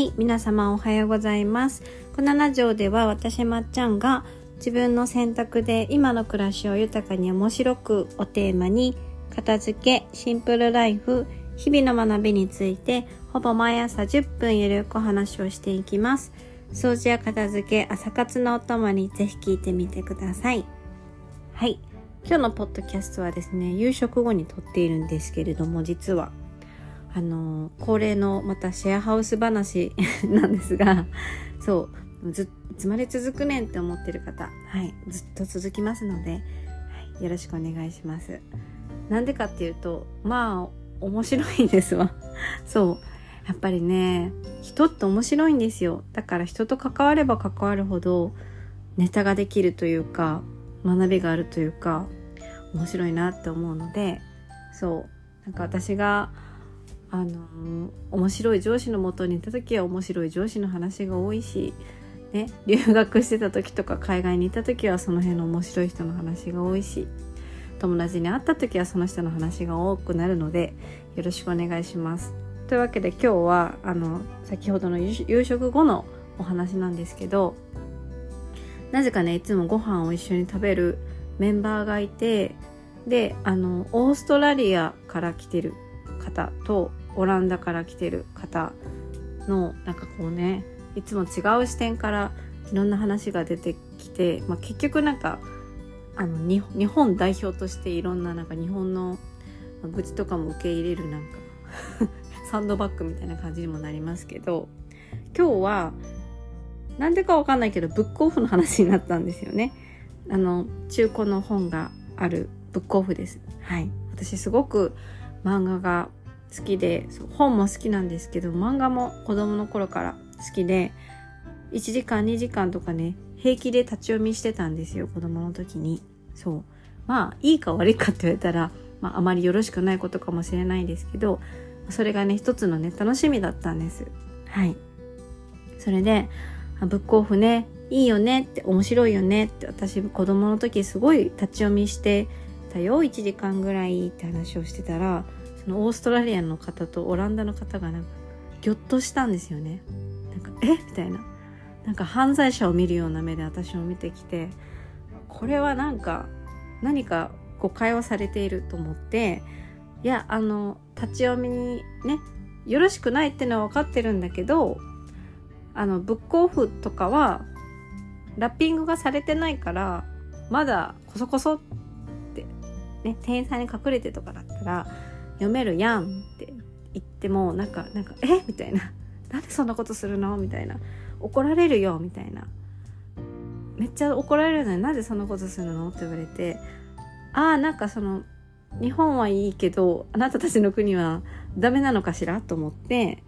はい、皆様おはようございます。このラジオでは私まっちゃんが自分の選択で今の暮らしを豊かに面白くをテーマに片付け、シンプルライフ、日々の学びについてほぼ毎朝10分ゆるくお話をしていきます。掃除や片付け、朝活のお供にぜひ聞いてみてください。はい。今日のポッドキャストはですね、夕食後に撮っているんですけれども、実はあの恒例のまたシェアハウス話 なんですがそうずいつまで続くねんって思ってる方はいずっと続きますので、はい、よろしくお願いします。なんでかっていうとまあ面白いんですわ。そうやっぱりね人って面白いんですよ。だから人と関われば関わるほどネタができるというか学びがあるというか面白いなって思うのでそうなんか私があの面白い上司のもとにいた時は面白い上司の話が多いし、ね、留学してた時とか海外にいた時はその辺の面白い人の話が多いし友達に会った時はその人の話が多くなるのでよろしくお願いします。というわけで今日はあの先ほどの夕食後のお話なんですけどなぜかねいつもご飯を一緒に食べるメンバーがいてであのオーストラリアから来てる方とオランダから来てる方のなんかこうねいつも違う視点からいろんな話が出てきて、まあ、結局なんかあの日本代表としていろんななんか日本の愚痴とかも受け入れるなんか サンドバッグみたいな感じにもなりますけど今日はなんでかわかんないけどブックオフの話になったんですよね。あの中古の本があるブックオフです。はい。私すごく漫画が好きで本も好きなんですけど漫画も子供の頃から好きで1時間2時間とかね平気で立ち読みしてたんですよ子供の時に。そう。まあいいか悪いかって言われたら、まあ、あまりよろしくないことかもしれないですけどそれがね一つのね楽しみだったんです。はい。それでブックオフねいいよねって面白いよねって私子供の時すごい立ち読みしてたよ1時間ぐらいって話をしてたらそのオーストラリアの方とオランダの方がなんかぎょっとしたんですよね。なんかえ？みたいな。なんか犯罪者を見るような目で私を見てきてこれはなんか何か誤解をされていると思っていやあの立ち読みにねよろしくないってのは分かってるんだけどあのブックオフとかはラッピングがされてないからまだコソコソってね店員さんに隠れてとかだったら読めるやんって言ってもなんかなんかえ？みたいな。なんでそんなことするの？みたいな。怒られるよ？みたいな。めっちゃ怒られるのになんでそんなことするの？って言われて。ああなんかその日本はいいけどあなたたちの国はダメなのかしら？と思って。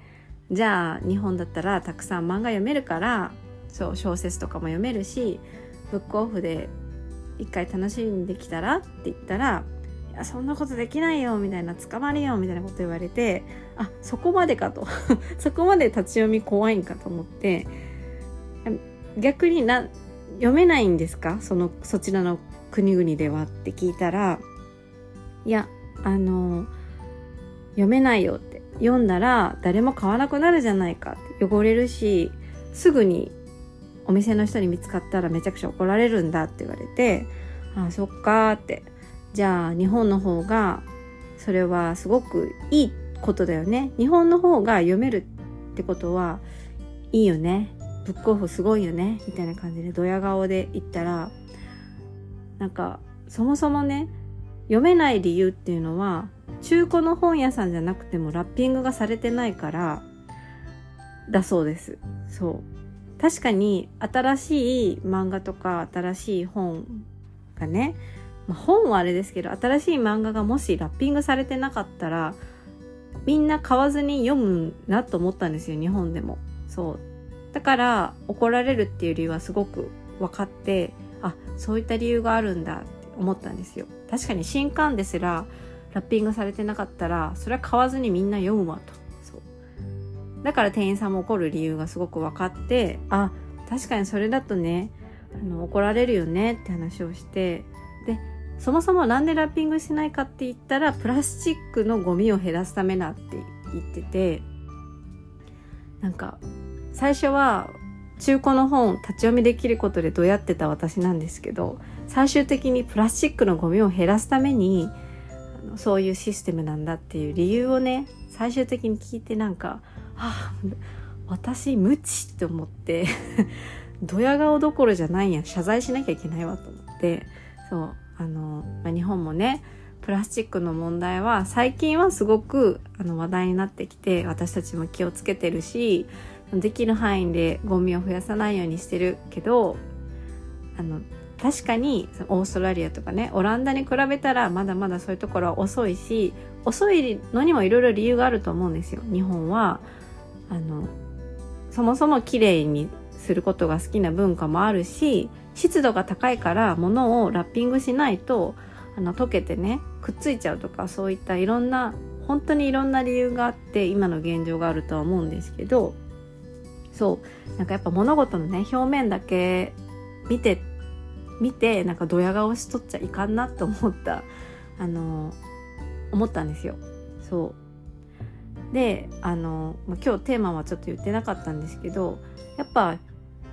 じゃあ日本だったらたくさん漫画読めるからそう小説とかも読めるしブックオフで一回楽しんできたら？って言ったらいやそんなことできないよみたいな捕まるよみたいなこと言われてあそこまでかと。そこまで立ち読み怖いんかと思って逆にな読めないんですか？そのそちらの国々ではって聞いたらいやあの読めないよって。読んだら誰も買わなくなるじゃないかって。汚れるしすぐにお店の人に見つかったらめちゃくちゃ怒られるんだって言われてあそっかーって。じゃあ日本の方がそれはすごくいいことだよね。日本の方が読めるってことはいいよね。ブックオフすごいよね。みたいな感じでドヤ顔で言ったらなんかそもそもね読めない理由っていうのは中古の本屋さんじゃなくてもラッピングがされてないからだそうです。そう。確かに新しい漫画とか新しい本がねまあ、本はあれですけど新しい漫画がもしラッピングされてなかったらみんな買わずに読むなと思ったんですよ日本でも。そう。だから怒られるっていう理由はすごく分かってあそういった理由があるんだって思ったんですよ。確かに新刊ですらラッピングされてなかったらそれは買わずにみんな読むわと。そう。だから店員さんも怒る理由がすごく分かってあ確かにそれだとねあの怒られるよねって話をしてそもそもなんでラッピングしないかって言ったらプラスチックのゴミを減らすためだって言っててなんか最初は中古の本立ち読みできることでどうやってた私なんですけど最終的にプラスチックのゴミを減らすためにそういうシステムなんだっていう理由をね最終的に聞いてなんかあ私無知って思って ドヤ顔どころじゃないや謝罪しなきゃいけないわと思ってそう。あの、まあ、日本もねプラスチックの問題は最近はすごくあの話題になってきて私たちも気をつけてるしできる範囲でゴミを増やさないようにしてるけどあの確かにオーストラリアとかねオランダに比べたらまだまだそういうところは遅いし遅いのにもいろいろ理由があると思うんですよ。日本はあのそもそも綺麗にすることが好きな文化もあるし湿度が高いから物をラッピングしないとあの溶けてねくっついちゃうとかそういったいろんな本当にいろんな理由があって今の現状があるとは思うんですけどそうなんかやっぱ物事のね表面だけ見て見てなんかドヤ顔しとっちゃいかんなと思ったあの思ったんですよ。そう。であの、今日テーマはちょっと言ってなかったんですけどやっぱ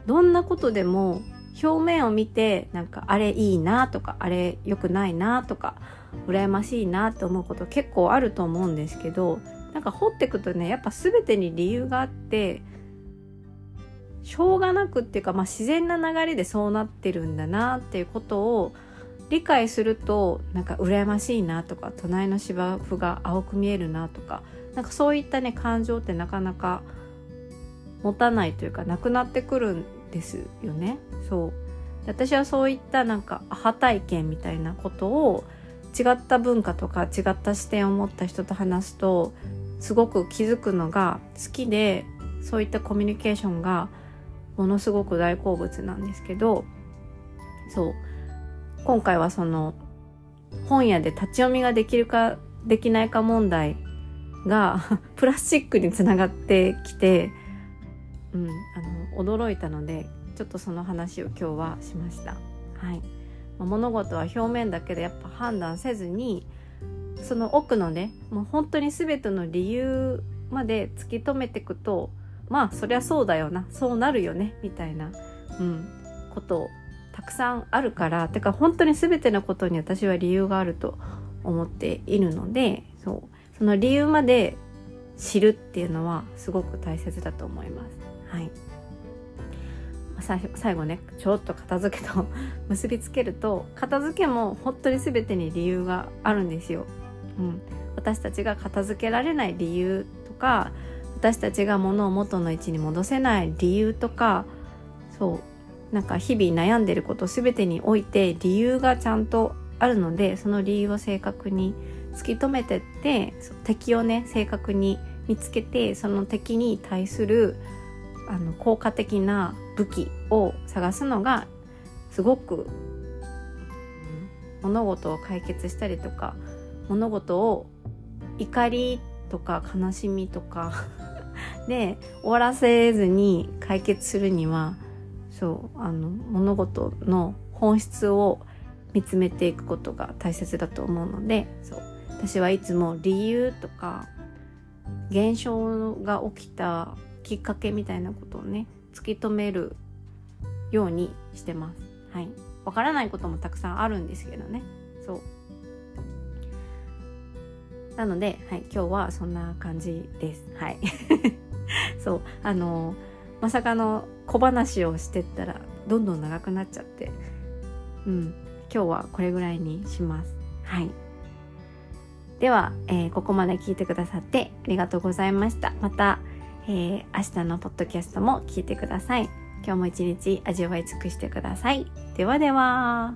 どんなことでも表面を見てなんかあれいいなとかあれ良くないなとか羨ましいなと思うこと結構あると思うんですけどなんか掘ってくとねやっぱ全てに理由があってしょうがなくっていうか、まあ、自然な流れでそうなってるんだなっていうことを理解するとなんか羨ましいなとか隣の芝生が青く見えるなとかなんかそういったね感情ってなかなか持たないというかなくなってくるんですよね。そう私はそういったなんかアハ体験みたいなことを違った文化とか違った視点を持った人と話すとすごく気づくのが好きでそういったコミュニケーションがものすごく大好物なんですけどそう今回はその本屋で立ち読みができるかできないか問題がプラスチックにつながってきて、うん、驚いたのでちょっとその話を今日はしました。はい。物事は表面だけでやっぱ判断せずにその奥のねもう本当に全ての理由まで突き止めていくとまあそりゃそうだよな。そうなるよね。みたいな、うん、ことたくさんあるから。てか本当に全てのことに私は理由があると思っているのでそう。その理由まで知るっていうのはすごく大切だと思います。はい。最後ねちょっと片付けと 結びつけると片付けも本当に全てに理由があるんですよ。うん、私たちが片付けられない理由とか私たちが物を元の位置に戻せない理由とかそうなんか日々悩んでること全てにおいて理由がちゃんとあるのでその理由を正確に突き止めてって敵をね正確に見つけてその敵に対するあの効果的な武器を探すのがすごく、物事を解決したりとか物事を怒りとか悲しみとか で終わらせずに解決するにはそうあの物事の本質を見つめていくことが大切だと思うのでそう私はいつも理由とか現象が起きたきっかけみたいなことをね突き止めるようにしてます。はい。わからないこともたくさんあるんですけどね。そう。なので、はい、今日はそんな感じです。はい。そうあのまさかの小話をしてったらどんどん長くなっちゃってうん今日はこれぐらいにしますはいでは、えー、ここまで聞いてくださってありがとうございましたまた、えー、明日のポッドキャストも聞いてください。今日も一日味わい尽くしてください。ではでは。